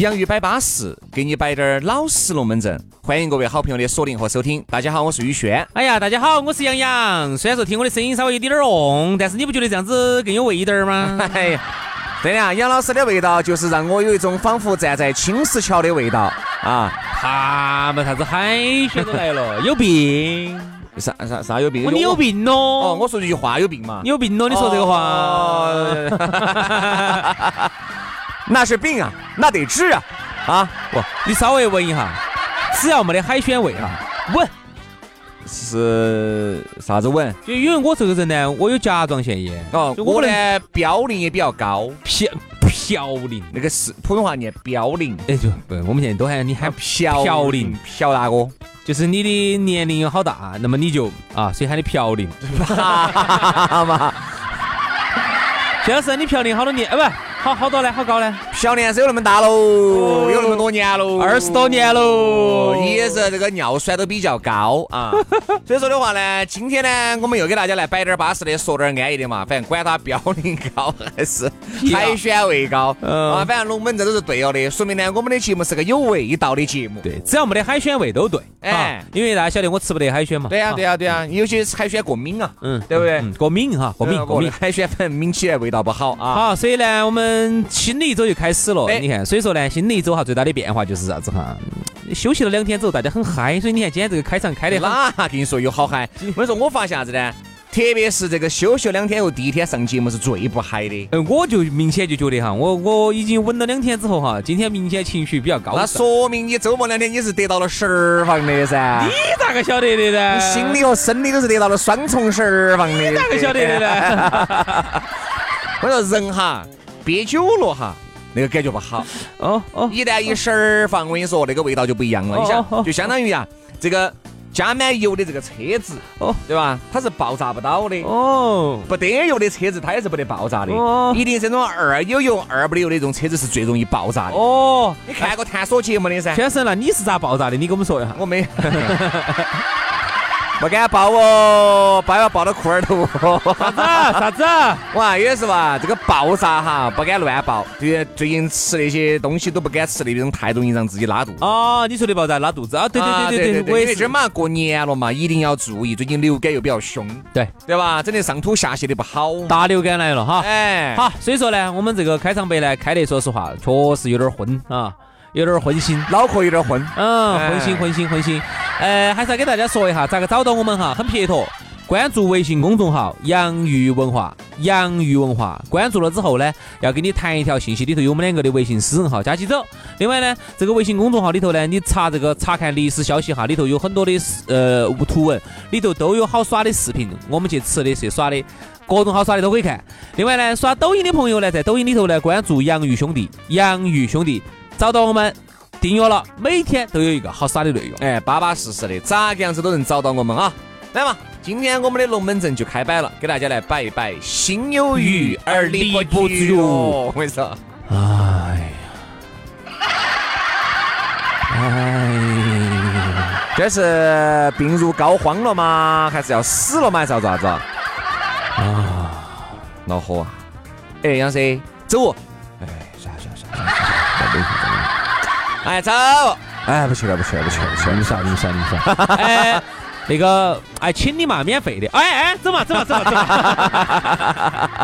洋芋摆巴适，给你摆点儿老实龙门阵。欢迎各位好朋友的锁定和收听。大家好，我是宇轩。哎呀，大家好，我是杨洋。虽然说听我的声音稍微有点儿嗡，但是你不觉得这样子更有味道吗？哎呀，对呀，杨老师的味道就是让我有一种仿佛站在青石桥的味道啊。他们啥子海鲜都来了，有病？啥啥啥有病？你有病咯？哦，我说这句话有病嘛？你有病咯？你说这个话？那是病啊，那得治啊！啊，不，你稍微闻一下，只要没得海鲜味啊，闻是啥子闻？就因为我这个人呢，我有甲状腺炎哦，我呢嘌呤也比较高，嘌嘌呤那个是普通话念嘌呤，哎就不，我们现在都喊你喊嘌呤，朴大哥，就是你的年龄有好大，那么你就啊，所以喊你嘌呤，嘛。现在是你嘌呤好多年，哎不。好好多嘞？好高嘞？小年是有那么大喽，有那么多年喽，二十多年喽，也是这个尿酸都比较高啊。所以说的话呢，今天呢，我们又给大家来摆点巴适的，说点安逸的嘛。反正管它嘌呤高还是 海鲜味高，啊，反正龙门阵都是对了的，说明呢，我们的节目是个有味道的节目。对，只要没得海鲜味都对。哎，因为大家晓得我吃不得海鲜嘛。对呀，对呀，对呀，有些海鲜过敏啊，嗯，对不对？过敏哈，过敏过敏，海鲜反正抿起来味道不好啊。好，所以呢，我们。嗯，新的一周就开始了，你看，所以说呢，新的一周哈，最大的变化就是啥子哈？休息了两天之后，大家很嗨，所以你看今天这个开场开的哪跟你说有好嗨？我跟你说，我发现啥子呢？特别是这个休息两天后，第一天上节目是最不嗨的。嗯，我就明显就觉得哈，我我已经稳了两天之后哈，今天明显情绪比较高。那说明你周末两天你是得到了释放的噻。你咋个晓得的呢？你心理和生理都是得到了双重释放的。你咋个晓得的呢？我说人哈。憋久了哈，那个感觉不好。哦哦，一旦一释放，我跟你说，那个味道就不一样了。你想，就相当于啊，这个加满油的这个车子，哦，对吧？它是爆炸不到的。哦，不得油的车子，它也是不得爆炸的。哦，一定是这种二有油二不得油的这种车子是最容易爆炸的。哦，你看过探索节目的噻？先生，那你是咋爆炸的？你给我们说一下。我没。不敢抱哦，抱要抱到裤儿头。啥子？啥子？哇，也是吧，这个爆炸哈，不敢乱爆。对，最近吃那些东西都不敢吃，那种太容易让自己拉肚子。哦，你说的爆炸拉肚子啊？对对对对对。因为这儿嘛过年了嘛，一定要注意。最近流感又比较凶，对对吧？整的上吐下泻的不好。大流感来了哈。哎，好，所以说呢，我们这个开场白呢开的，说实话，确实有点昏啊。有点昏心，脑壳有点昏，嗯，昏心昏心昏心。呃，还是要给大家说一下咋个找到我们哈，很撇脱，关注微信公众号“洋芋文化”，洋芋文化。关注了之后呢，要给你弹一条信息，里头有我们两个的微信私人号，加起走。另外呢，这个微信公众号里头呢，你查这个查看历史消息哈，里头有很多的呃图文，里头都有好耍的视频，我们去吃的去耍的，各种好耍的都可以看。另外呢，刷抖音的朋友呢，在抖音里头呢，关注“洋芋兄弟”，洋芋兄弟。找到我们，订阅了，每天都有一个好耍的内容，哎，巴巴适适的，咋个样子都能找到我们啊！来嘛，今天我们的龙门阵就开摆了，给大家来摆一摆，心有余而力不足。我跟你说，哎呀，哎，这是病入膏肓了吗？还是要死了吗？还是要咋子？啊，恼火啊！哎，杨 Sir，走。哎，走！哎，不去了，不去了，不去了，不去了！你说，你说，你说。哎，那个，哎，请你嘛，免费的。哎哎，走嘛，走嘛，走嘛，走嘛。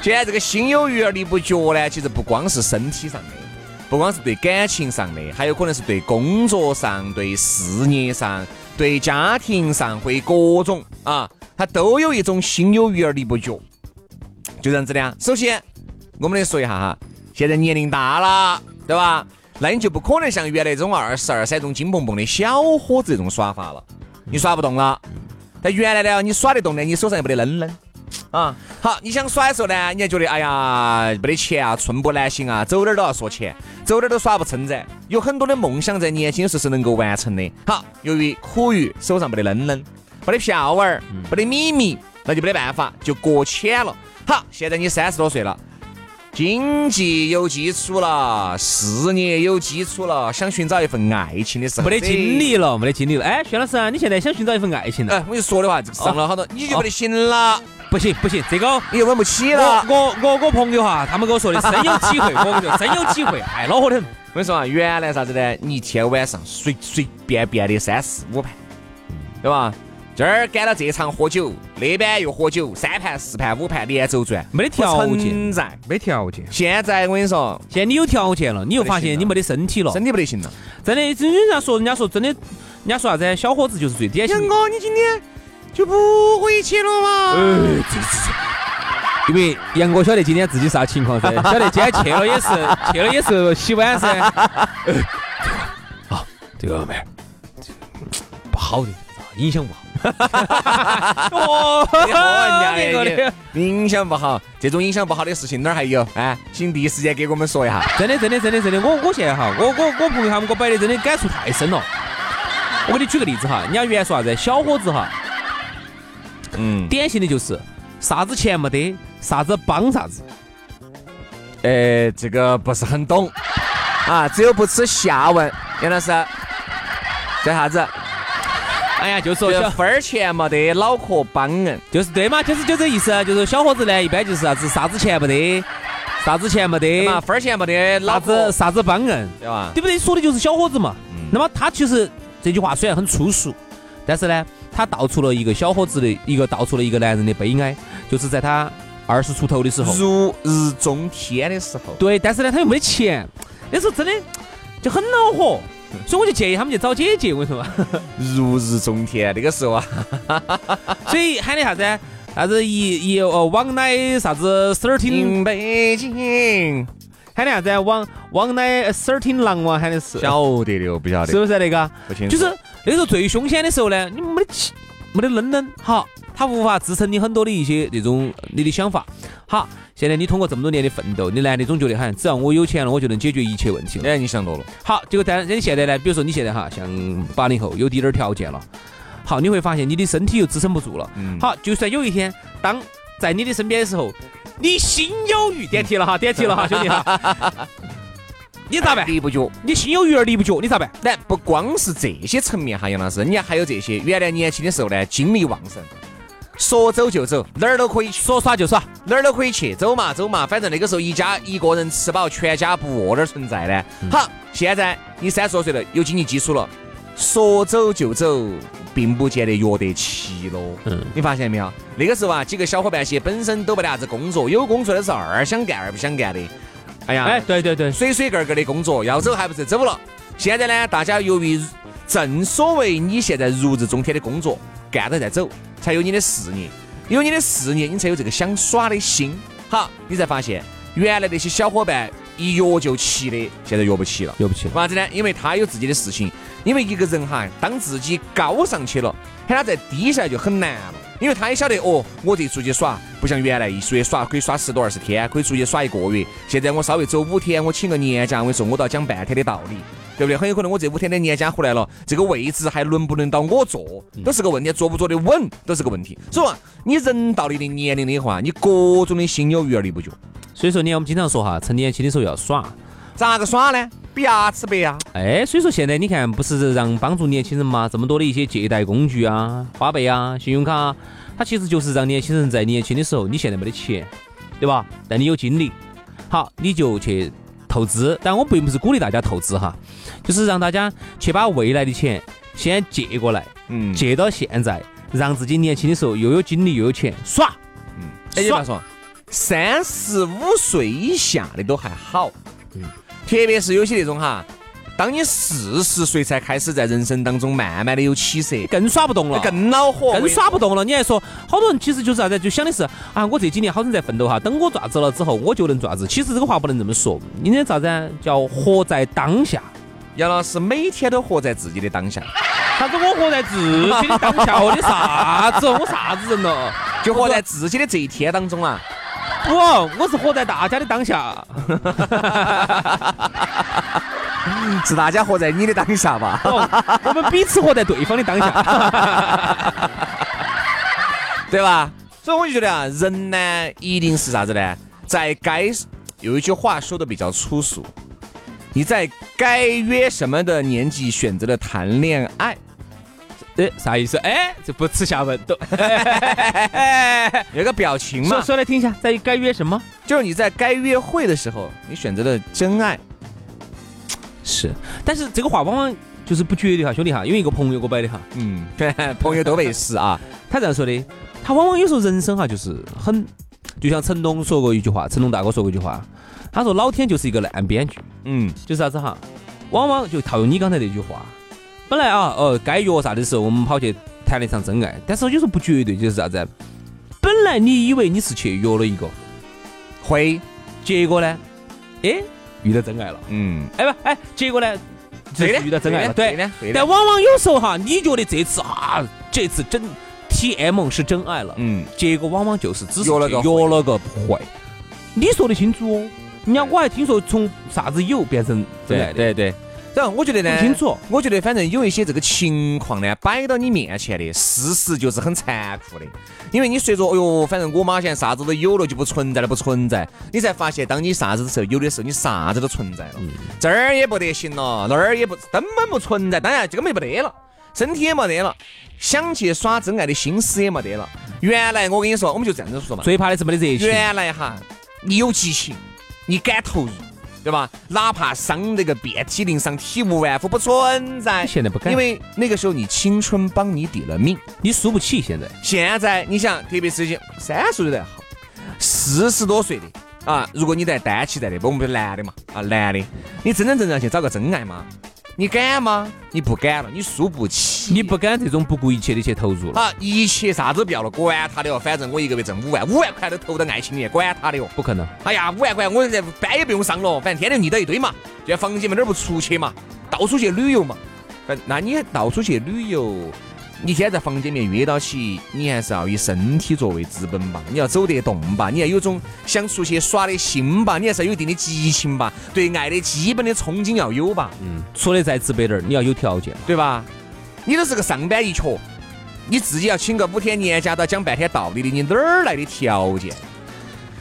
现在这个心有余而力不足呢，其实不光是身体上的，不光是对感情上的，还有可能是对工作上、对事业上、对家庭上，会各种啊，他都有一种心有余而力不足，就这样子的啊。首先。我们来说一下哈，现在年龄大了，对吧？那你就不可能像原来这种二十二三这种金蹦蹦的小伙子这种耍法了，你耍不动了。但原来呢，你耍得动呢，你手上又没得扔扔。啊，好，你想耍的时候呢，你还觉得哎呀没得钱啊，寸步难行啊，走哪儿都要说钱，走哪儿都耍不撑噻。有很多的梦想在年轻时是能够完成的。好，由于苦于手上没得扔扔，没得票玩儿，没得米米，那就没得办法，就搁浅了。好，现在你三十多岁了。经济有基础了，事业有基础了，想寻找一份爱情的时候，没得精力了，没得精力了。哎，薛老师啊，你现在想寻找一份爱情了？哎，我就说的话，上了好多，你就不得行了，不行不行，这个你又稳不起了。我我我朋友哈，他们跟我说的深有体会，我跟你说深有体会，太恼火了。我跟你说啊，原来啥子呢？你一天晚上随随便便的三四五盘，对吧？这儿赶到这场喝酒，那边又喝酒，三盘四盘五盘连轴转，没得条件，在没条件。现在我跟你说，现在你有条件了，你又发现你没得身体了，身体不得行了。真的，真人家说，人家说真的，人家说啥子？小伙子就是最典型。杨哥，你今天就不回去了吗？呃，这这这，因为杨哥晓得今天自己啥情况噻，晓得今天去了也是去了也是洗碗噻。啊，这个妹儿，不好的，影响不好。哈哈哈哈哦，这 个的影响不好，这种影响不好的事情哪儿还有？哎，请第一时间给我们说一下。真的，真的，真的，真的，我我现在哈，我我我朋友他们给我摆的真的感触太深了。我给你举个例子哈，人家原说啥子？小伙子哈，嗯，典型的就是啥子钱没得，啥子帮啥子。呃，这个不是很懂啊，只有不耻下问。杨老师，这啥子？哎呀，就说分儿钱没得，脑壳帮硬，就是对嘛，就是就这意思，就是小伙子呢，一般就是啥子啥子钱没得，啥子钱没得嘛，分儿钱没得，啥子啥子帮硬，对吧？对不对？说的就是小伙子嘛。那么他其实这句话虽然很粗俗，但是呢，他道出了一个小伙子的一个道出了一个男人的悲哀，就是在他二十出头的时候，如日中天的时候。对，但是呢，他又没得钱，那时候真的就很恼火。所以我就建议他们去找姐姐，我跟你说 如日中天那个时候啊，所以喊的啥子？啥子一一哦，往乃啥子 thirteen 北京，喊的啥子？往往乃 thirteen 狼王喊的是。晓得的，不晓得。是不是那个？不清楚。就是那时候最凶险的时候呢，你没得气，没得愣愣，好，他无法支撑你很多的一些那种你的想法，好。现在你通过这么多年的奋斗，你男的总觉得好像只要我有钱了，我就能解决一切问题了。哎，你想多了。好，结果但你现在呢？比如说你现在哈，像八零后有滴点儿条件了，好，你会发现你的身体又支撑不住了。嗯。好，就算有一天当在你的身边的时候，你心有余，点题了哈，点题了哈，兄弟哈。你咋办？立不脚。你心有余而力不脚，你咋办？但不光是这些层面哈，杨老师，你还有这些。原来年轻的时候呢，精力旺盛。说走就走，哪儿都可以去，说耍就耍，哪儿都可以去，走嘛走嘛，反正那个时候一家一个人吃饱，全家不饿的存在呢。好，现在你三十多岁了，有经济基础了，说走就走，并不见得约得齐喽。嗯，你发现没有？那个时候啊，几个小伙伴些本身都没得啥子工作，有工作的是二想干二不想干的。哎呀，哎，对对对，水水个个的工作，要走还不是走了。现在呢，大家由于正所谓你现在如日中天的工作干着再走。才有你的事业，有你的事业，你才有这个想耍的心。好，你才发现原来那些小伙伴一约就齐的，现在约不齐了，约不齐。为啥子呢？因为他有自己的事情。因为一个人哈，当自己高上去了，喊他再低下来就很难了。因为他也晓得哦，我这出去耍不像原来一出去耍可以耍十多二十天，可以出去耍一个月。现在我稍微走五天，我请个年假，我跟你说，我都要讲半天的道理。对不对？很有可能我这五天的年假回来了，这个位置还轮不轮到我坐，都是个问题。坐不坐得稳都是个问题。所以说，你人到了一定年龄的话，你各种的心有余而力不足。所以说，你看我们经常说哈，趁年轻的时候要耍，咋个耍呢？比牙齿白啊！哎，所以说现在你看，不是让帮助年轻人嘛？这么多的一些借贷工具啊，花呗啊，信用卡，它其实就是让年轻人在年轻的时候，你现在没得钱，对吧？但你有精力，好，你就去。投资，但我并不是鼓励大家投资哈，就是让大家去把未来的钱先借过来，嗯，借到现在，让自己年轻的时候又有精力又有钱耍，嗯，哎，你话说，三十五岁以下的都还好，嗯，特别是有些那种哈，当你四十岁才开始在人生当中慢慢的有起色，更耍不动了，更恼火，更耍不动了。你还说，好多人其实就是啥子，就想的是啊，我这几年好生在奋斗哈，等我爪子了之后，我就能爪子。其实这个话不能这么说，应该啥子？叫活在当下。杨老师每天都活在自己的当下。啥子？我活在自己的当下？我的啥子？我啥子人了？就活在自己的这一天当中啊！不，我是活在大家的当下。是大家活在你的当下吧？我们彼此活在对方的当下，对吧？所以我就觉得啊，人呢，一定是啥子呢？在该有一句话说的比较粗俗，你在该约什么的年纪选择了谈恋爱。哎，啥意思？哎，这不耻下问，都 有个表情嘛。说说来听一下，在该约什么？就是你在该约会的时候，你选择了真爱。是，但是这个话往往就是不绝对哈，兄弟哈，因为一个朋友给我摆的哈。嗯，对，朋友都没事啊。他这样说的，他往往有时候人生哈，就是很，就像成龙说过一句话，成龙大哥说过一句话，他说老天就是一个烂编剧。嗯，就是啥子哈，往往就套用你刚才那句话。本来啊，哦，该约啥的时候，我们跑去谈了一场真爱。但是有时候不绝对，就是啥子？本来你以为你是去约了一个会，结果呢，哎，遇到真爱了。嗯，哎不，哎，结果呢，这是遇到真爱了。对但往往有时候哈，你觉得这次啊，这次真 T M 是真爱了。嗯，结果往往就是只是约了个约了个会。你说得清楚哦。人家我还听说从啥子有变成真爱的。对对。然后我觉得呢，清楚。我觉得反正有一些这个情况呢，摆到你面前的事实就是很残酷的。因为你随着，哎呦，反正我妈现在啥子都有了，就不存在了，不存在。你才发现，当你啥子的时候，有的时候你啥子都存在了。这儿也不得行了，那儿也不根本不存在。当然，这个没不得了，身体也没得了，想去耍真爱的心思也没得了。原来我跟你说，我们就这样子说嘛。最怕的是没得热情。原来哈，你有激情，你敢投入。对吧？哪怕伤那个遍体鳞伤、体无完肤，不存在。现在不敢，因为那个时候你青春帮你抵了命，你输不起。现在，现在你想，特别是些三十岁的好，四十多岁的啊，如果你在单期在的，我们是男的嘛啊，男的，你真真正正去找个真爱吗？你敢吗？你不敢了，你输不起，你不敢这种不顾一切的去投入了。好，一切啥子不要了，管他的哦，反正我一个月挣五万，五万块都投到爱情里面，管他的哦，不可能。哎呀，五万块我这班也不用上了，反正天天腻到一堆嘛，就在房间门那儿不出去嘛，到处去旅游嘛。那你到处去旅游？你现在在房间里面约到起，你还是要以身体作为资本吧？你要走得动吧？你要有种想出去耍的心吧？你还是要有一定的激情吧？对爱的基本的憧憬要有吧？嗯，说的再直白点儿，你要有条件，对吧？你都是个上班一瘸，你自己要请个五天年假，都要讲半天道理的，你哪儿来的条件？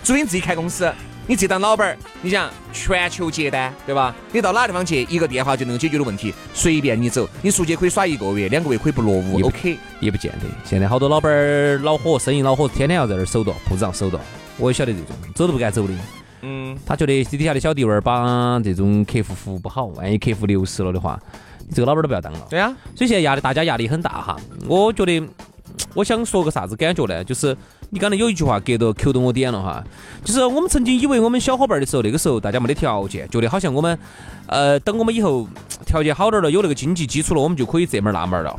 除非你自己开公司。你这当老板儿，你想全球接单，对吧？你到哪地方去，一个电话就能够解决的问题，随便你走。你出去可以耍一个月、两个月，可以不落伍，OK？也不见得。现在好多老板儿恼火，生意恼火，天天要在那儿守着，铺子上守着。我也晓得这种，走都不敢走的。嗯。他觉得底下的小弟娃儿把这种客户服务不好，万一客户流失了的话，你这个老板儿都不要当了。对啊。所以现在压力，大家压力很大哈。我觉得，我想说个啥子感觉呢？就是。你刚才有一句话，隔到扣到我点了哈，就是我们曾经以为我们小伙伴的时候，那个时候大家没得条件，觉得好像我们，呃，等我们以后条件好点了，有那个经济基础了，我们就可以这门那门了。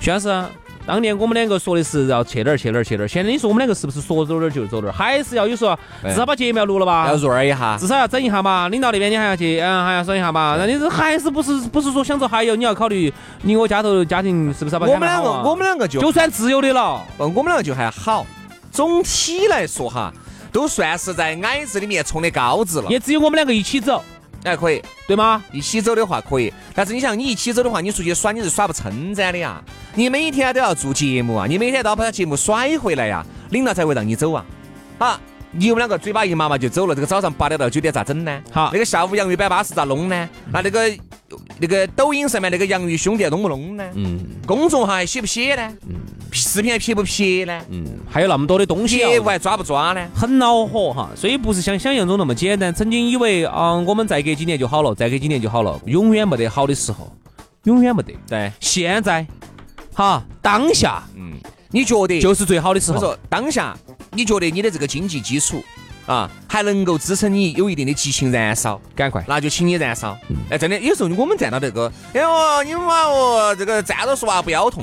徐老师。当年我们两个说的是要去哪儿去哪儿去哪儿，现在你说我们两个是不是说走哪儿就走哪儿？还是要有说至少把节目要录了吧？要润一下，至少要整一下嘛。领导那边你还要去，嗯，还要整一下嘛。那你这还是不是不是说想着还有你要考虑你我家头家庭是不是要把？我们两个我们两个就就算自由的了，我们两个就还好。总体来说哈，都算是在矮子里面冲的高子了。也只有我们两个一起走。哎，可以，对吗？一起走的话可以，但是你想，你一起走的话，你出去耍你是耍不称赞的呀。你每天都要做节目啊，你每天都要把节目甩回来呀，领导才会让你走啊。啊，你们两个嘴巴一麻麻就走了，这个早上八点到九点咋整呢？好，那个下午洋芋摆巴士咋弄呢？那那个那个抖音上面那个洋芋兄弟弄不弄呢？嗯。公众号还写不写呢？嗯。视频还撇不撇呢？嗯，还有那么多的东西，业务还抓不抓呢？很恼火哈，所以不是像想象中那么简单。曾经以为啊，我们再隔几年就好了，再隔几年就好了，永远没得好的时候，永远没得。对，现在，哈，当下，嗯，你觉得就是最好的时候。我说当下，你觉得你的这个经济基础啊，还能够支撑你有一定的激情燃烧，赶快，那就请你燃烧。哎，真的，有时候我们站到这个，哎呦，你们嘛哦，这个站着说话不腰痛，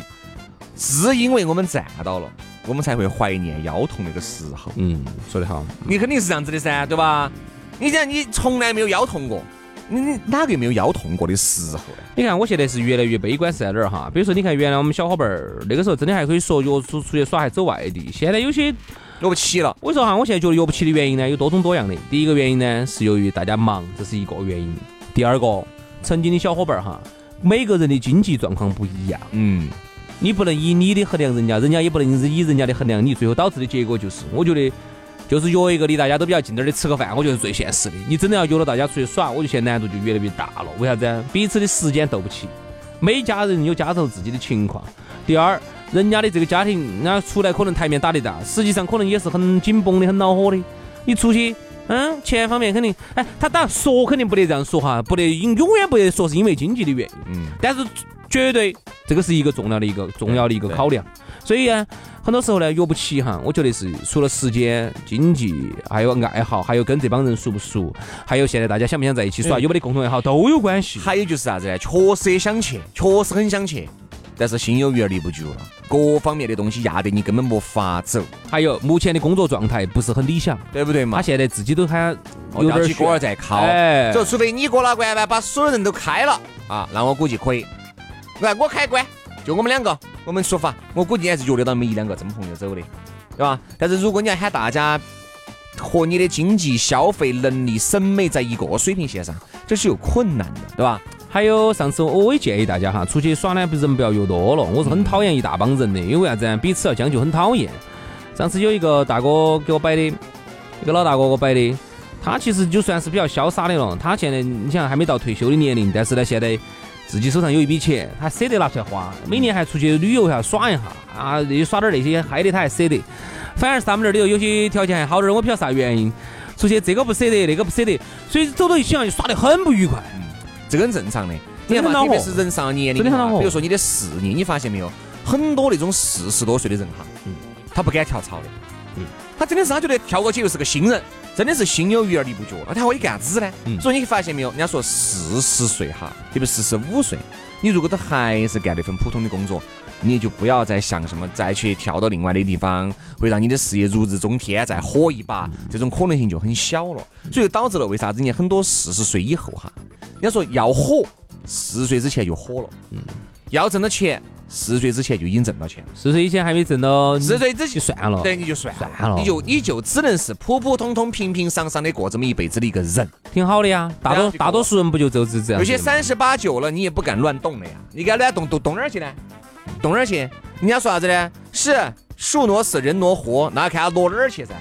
是因为我们站到了，我们才会怀念腰痛那个时候。嗯，说得好，你肯定是这样子的噻，对吧？你讲你从来没有腰痛过。你你哪个没有腰痛过的时候呢？你看我现在是越来越悲观是在哪儿哈？比如说，你看原来我们小伙伴儿那个时候真的还可以说约出出去耍，还走外地。现在有些约不起了。我说哈，我现在觉得约不起的原因呢有多种多样的。第一个原因呢是由于大家忙，这是一个原因。第二个，曾经的小伙伴儿哈，每个人的经济状况不一样。嗯。你不能以你的衡量人家，人家也不能以人家的衡量你，最后导致的结果就是，我觉得。就是约一个离大家都比较近点儿的吃个饭，我觉得是最现实的。你真的要约了大家出去耍，我觉得现在难度就越来越大了。为啥子？彼此的时间斗不起，每家人有家头自己的情况。第二，人家的这个家庭，人家出来可能台面打得大，实际上可能也是很紧绷的、很恼火的。你出去，嗯，钱方面肯定，哎，他当然说肯定不得这样说哈，不得永永远不得说是因为经济的原因。嗯。但是绝对这个是一个重要的一个重要的一个考量。所以啊，很多时候呢约不起哈，我觉得是除了时间、经济，还有爱好，还有跟这帮人熟不熟，还有现在大家想不想在一起耍，有没得共同爱好都有关系。还有就是啥子呢？确实也想去，确实很想去，但是心有余而力不足了，各方面的东西压得你根本没法走。还有目前的工作状态不是很理想，对不对嘛？他现在自己都喊有点锅儿在靠，哎，就除非你过了关吧，把所有人都开了啊，那我估计可以。来，我开关。就我们两个，我们出发，我估计还是约得到没一两个真朋友走的，对吧？但是如果你要喊大家和你的经济消费能力、审美在一个水平线上，这是有困难的，对吧？还有上次我也建议大家哈，出去耍呢，不人不要约多了。我是很讨厌一大帮人的，因为啥子？彼此要将就，很讨厌。上次有一个大哥给我摆的，一个老大哥给我摆的，他其实就算是比较潇洒的了。他现在你想还没到退休的年龄，但是呢，现在。自己手上有一笔钱，他舍得拿出来花，每年还出去旅游一下耍一下啊，耍点那些嗨的他还舍得。反而是他们那儿里头有些条件还好点，我不晓得啥原因，出去这个不舍得，那个不舍得，所以走到一起啊就耍得很不愉快。这个很正常的，你看嘛，特别是人上了年龄，比如说你的事业，你发现没有，很多那种四十多岁的人哈，嗯，他不敢跳槽的，嗯，他真的是他觉得跳过去又是个新人。真的是心有余而力不足，那他可以干啥子呢？所以你发现没有，人家说四十岁哈，特别四十五岁，你如果都还是干那份普通的工作，你就不要再想什么再去跳到另外的地方，会让你的事业如日中天，再火一把，这种可能性就很小了。所以导致了为啥子你很多四十岁以后哈，人家说要火，四十岁之前就火了，嗯，要挣到钱。四十岁之前就已经挣到钱了，四十岁以前还没挣到，四十岁之前就算了，对，你就算了，你就你就只能是普普通通、平平常常的过这么一辈子的一个人，挺好的呀。大多大多数人不就就是这样？有些三十八九了，你也不敢乱动了呀。你该乱动动动哪儿去呢？动哪儿去？人家说啥子呢？是树挪死，人挪活，那看他挪哪儿去噻。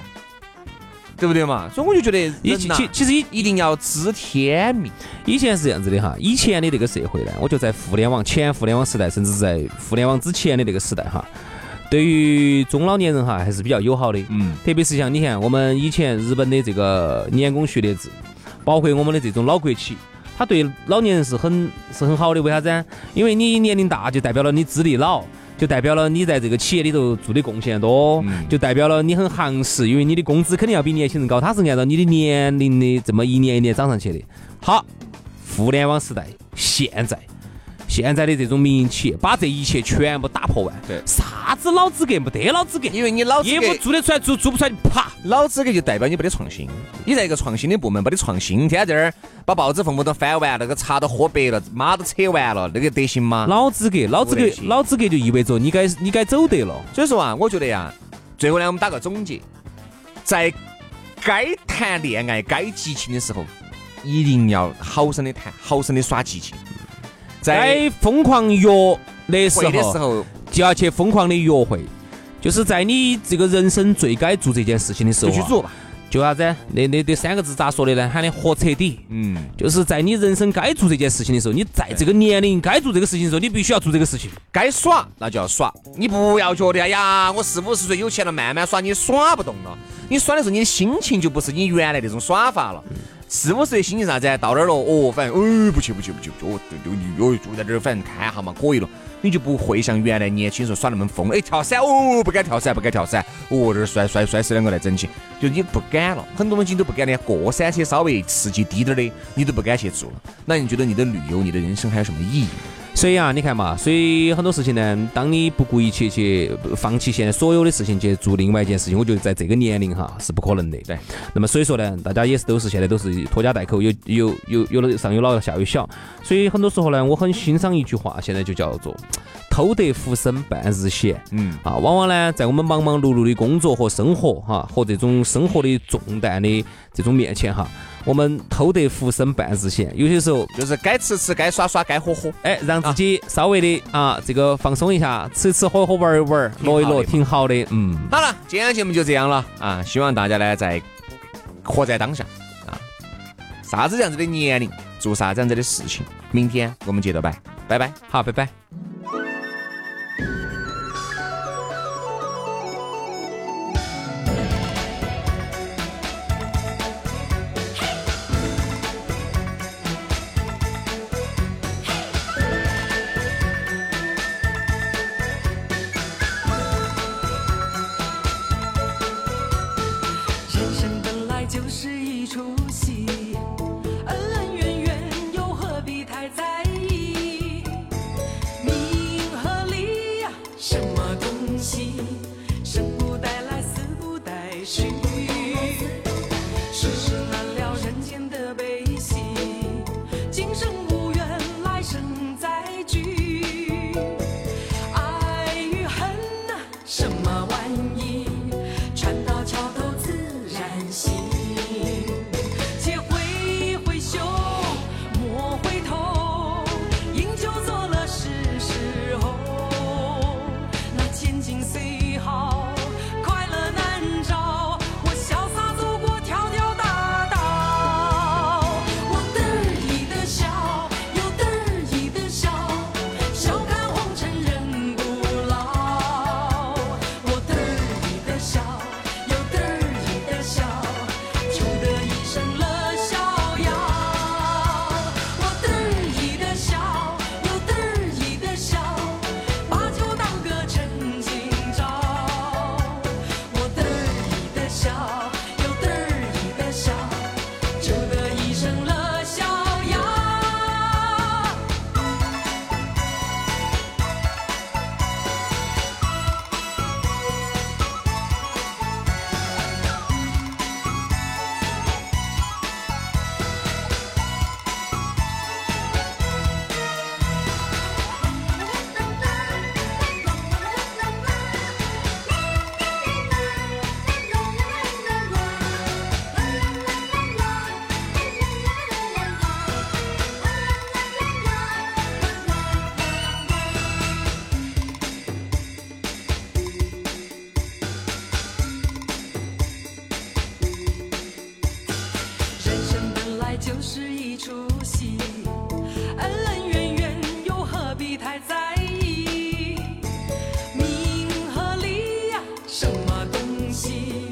对不对嘛？所以我就觉得，以其其实一一定要知天命。以前是这样子的哈，以前的那个社会呢，我就在互联网前互联网时代，甚至在互联网之前的那个时代哈，对于中老年人哈还是比较友好的。嗯。特别是像你看，我们以前日本的这个年功序列制，包括我们的这种老国企，他对老年人是很是很好的。为啥子？因为你年龄大，就代表了你资历老。就代表了你在这个企业里头做的贡献多，就代表了你很行实，因为你的工资肯定要比年轻人高，他是按照你的年龄的这么一年一年涨上去的。好，互联网时代，现在。现在的这种民营企业，把这一切全部打破完。对，啥子老资格没得老资格，因为你老业务做得出来，做做不出来就，啪，老资格就代表你没得创新。你在一个创新的部门没得创新，天天在这儿把报纸缝缝都翻完，那个茶都喝白了，马都扯完了，那个得行吗？老资格，老资格，老资格就意味着你该你该走得了。所以说啊，我觉得呀，最后呢，我们打个总结，在该谈恋爱、该激情的时候，一定要好生的谈，好生的耍激情。在疯狂约的时候，就要去疯狂的约会，就是在你这个人生最该做这件事情的时候，就去做。就啥子？那那那三个字咋说的呢？喊的活彻底。嗯，就是在你人生该做这件事情的时候，你在这个年龄该做这个事情的时候，你必须要做这个事情。该耍那就要耍，你不要觉得哎呀，我四五十岁有钱了，慢慢耍，你耍不动了。你耍的时候，你的心情就不是你原来那种耍法了。四五十岁心情啥子？到那儿了，哦，反正，哦，不去不去不去不去，哦，就就哦住在这儿，反正看一下嘛，可以了。你就不会像原来年轻时候耍那么疯，哎，跳伞哦，不敢跳伞，不敢跳伞，哦，这儿摔摔摔死两个来整起，就你不敢了，很多东西都不敢连过山车稍微刺激低点儿的，你都不敢去做了。那你觉得你的旅游，你的人生还有什么意义？所以啊，你看嘛，所以很多事情呢，当你不顾一切去放弃现在所有的事情去做另外一件事情，我觉得在这个年龄哈是不可能的。对。那么所以说呢，大家也是都是现在都是拖家带口，有有有有了上有老下有小，所以很多时候呢，我很欣赏一句话，现在就叫做“偷得浮生半日闲”。嗯。啊，往往呢，在我们忙忙碌碌的工作和生活哈，和这种生活的重担的这种面前哈。我们偷得浮生半日闲，有些时候就是该吃吃，该耍耍，该喝喝，哎，让自己稍微的啊，这个放松一下，吃吃喝喝，玩一玩，乐一乐，挺好的。嗯，好了，今天节目就这样了。啊！希望大家呢在活在当下。啊，啥子样子的年龄做啥子样子的事情，明天我们接着拜，拜拜，好，拜拜。see.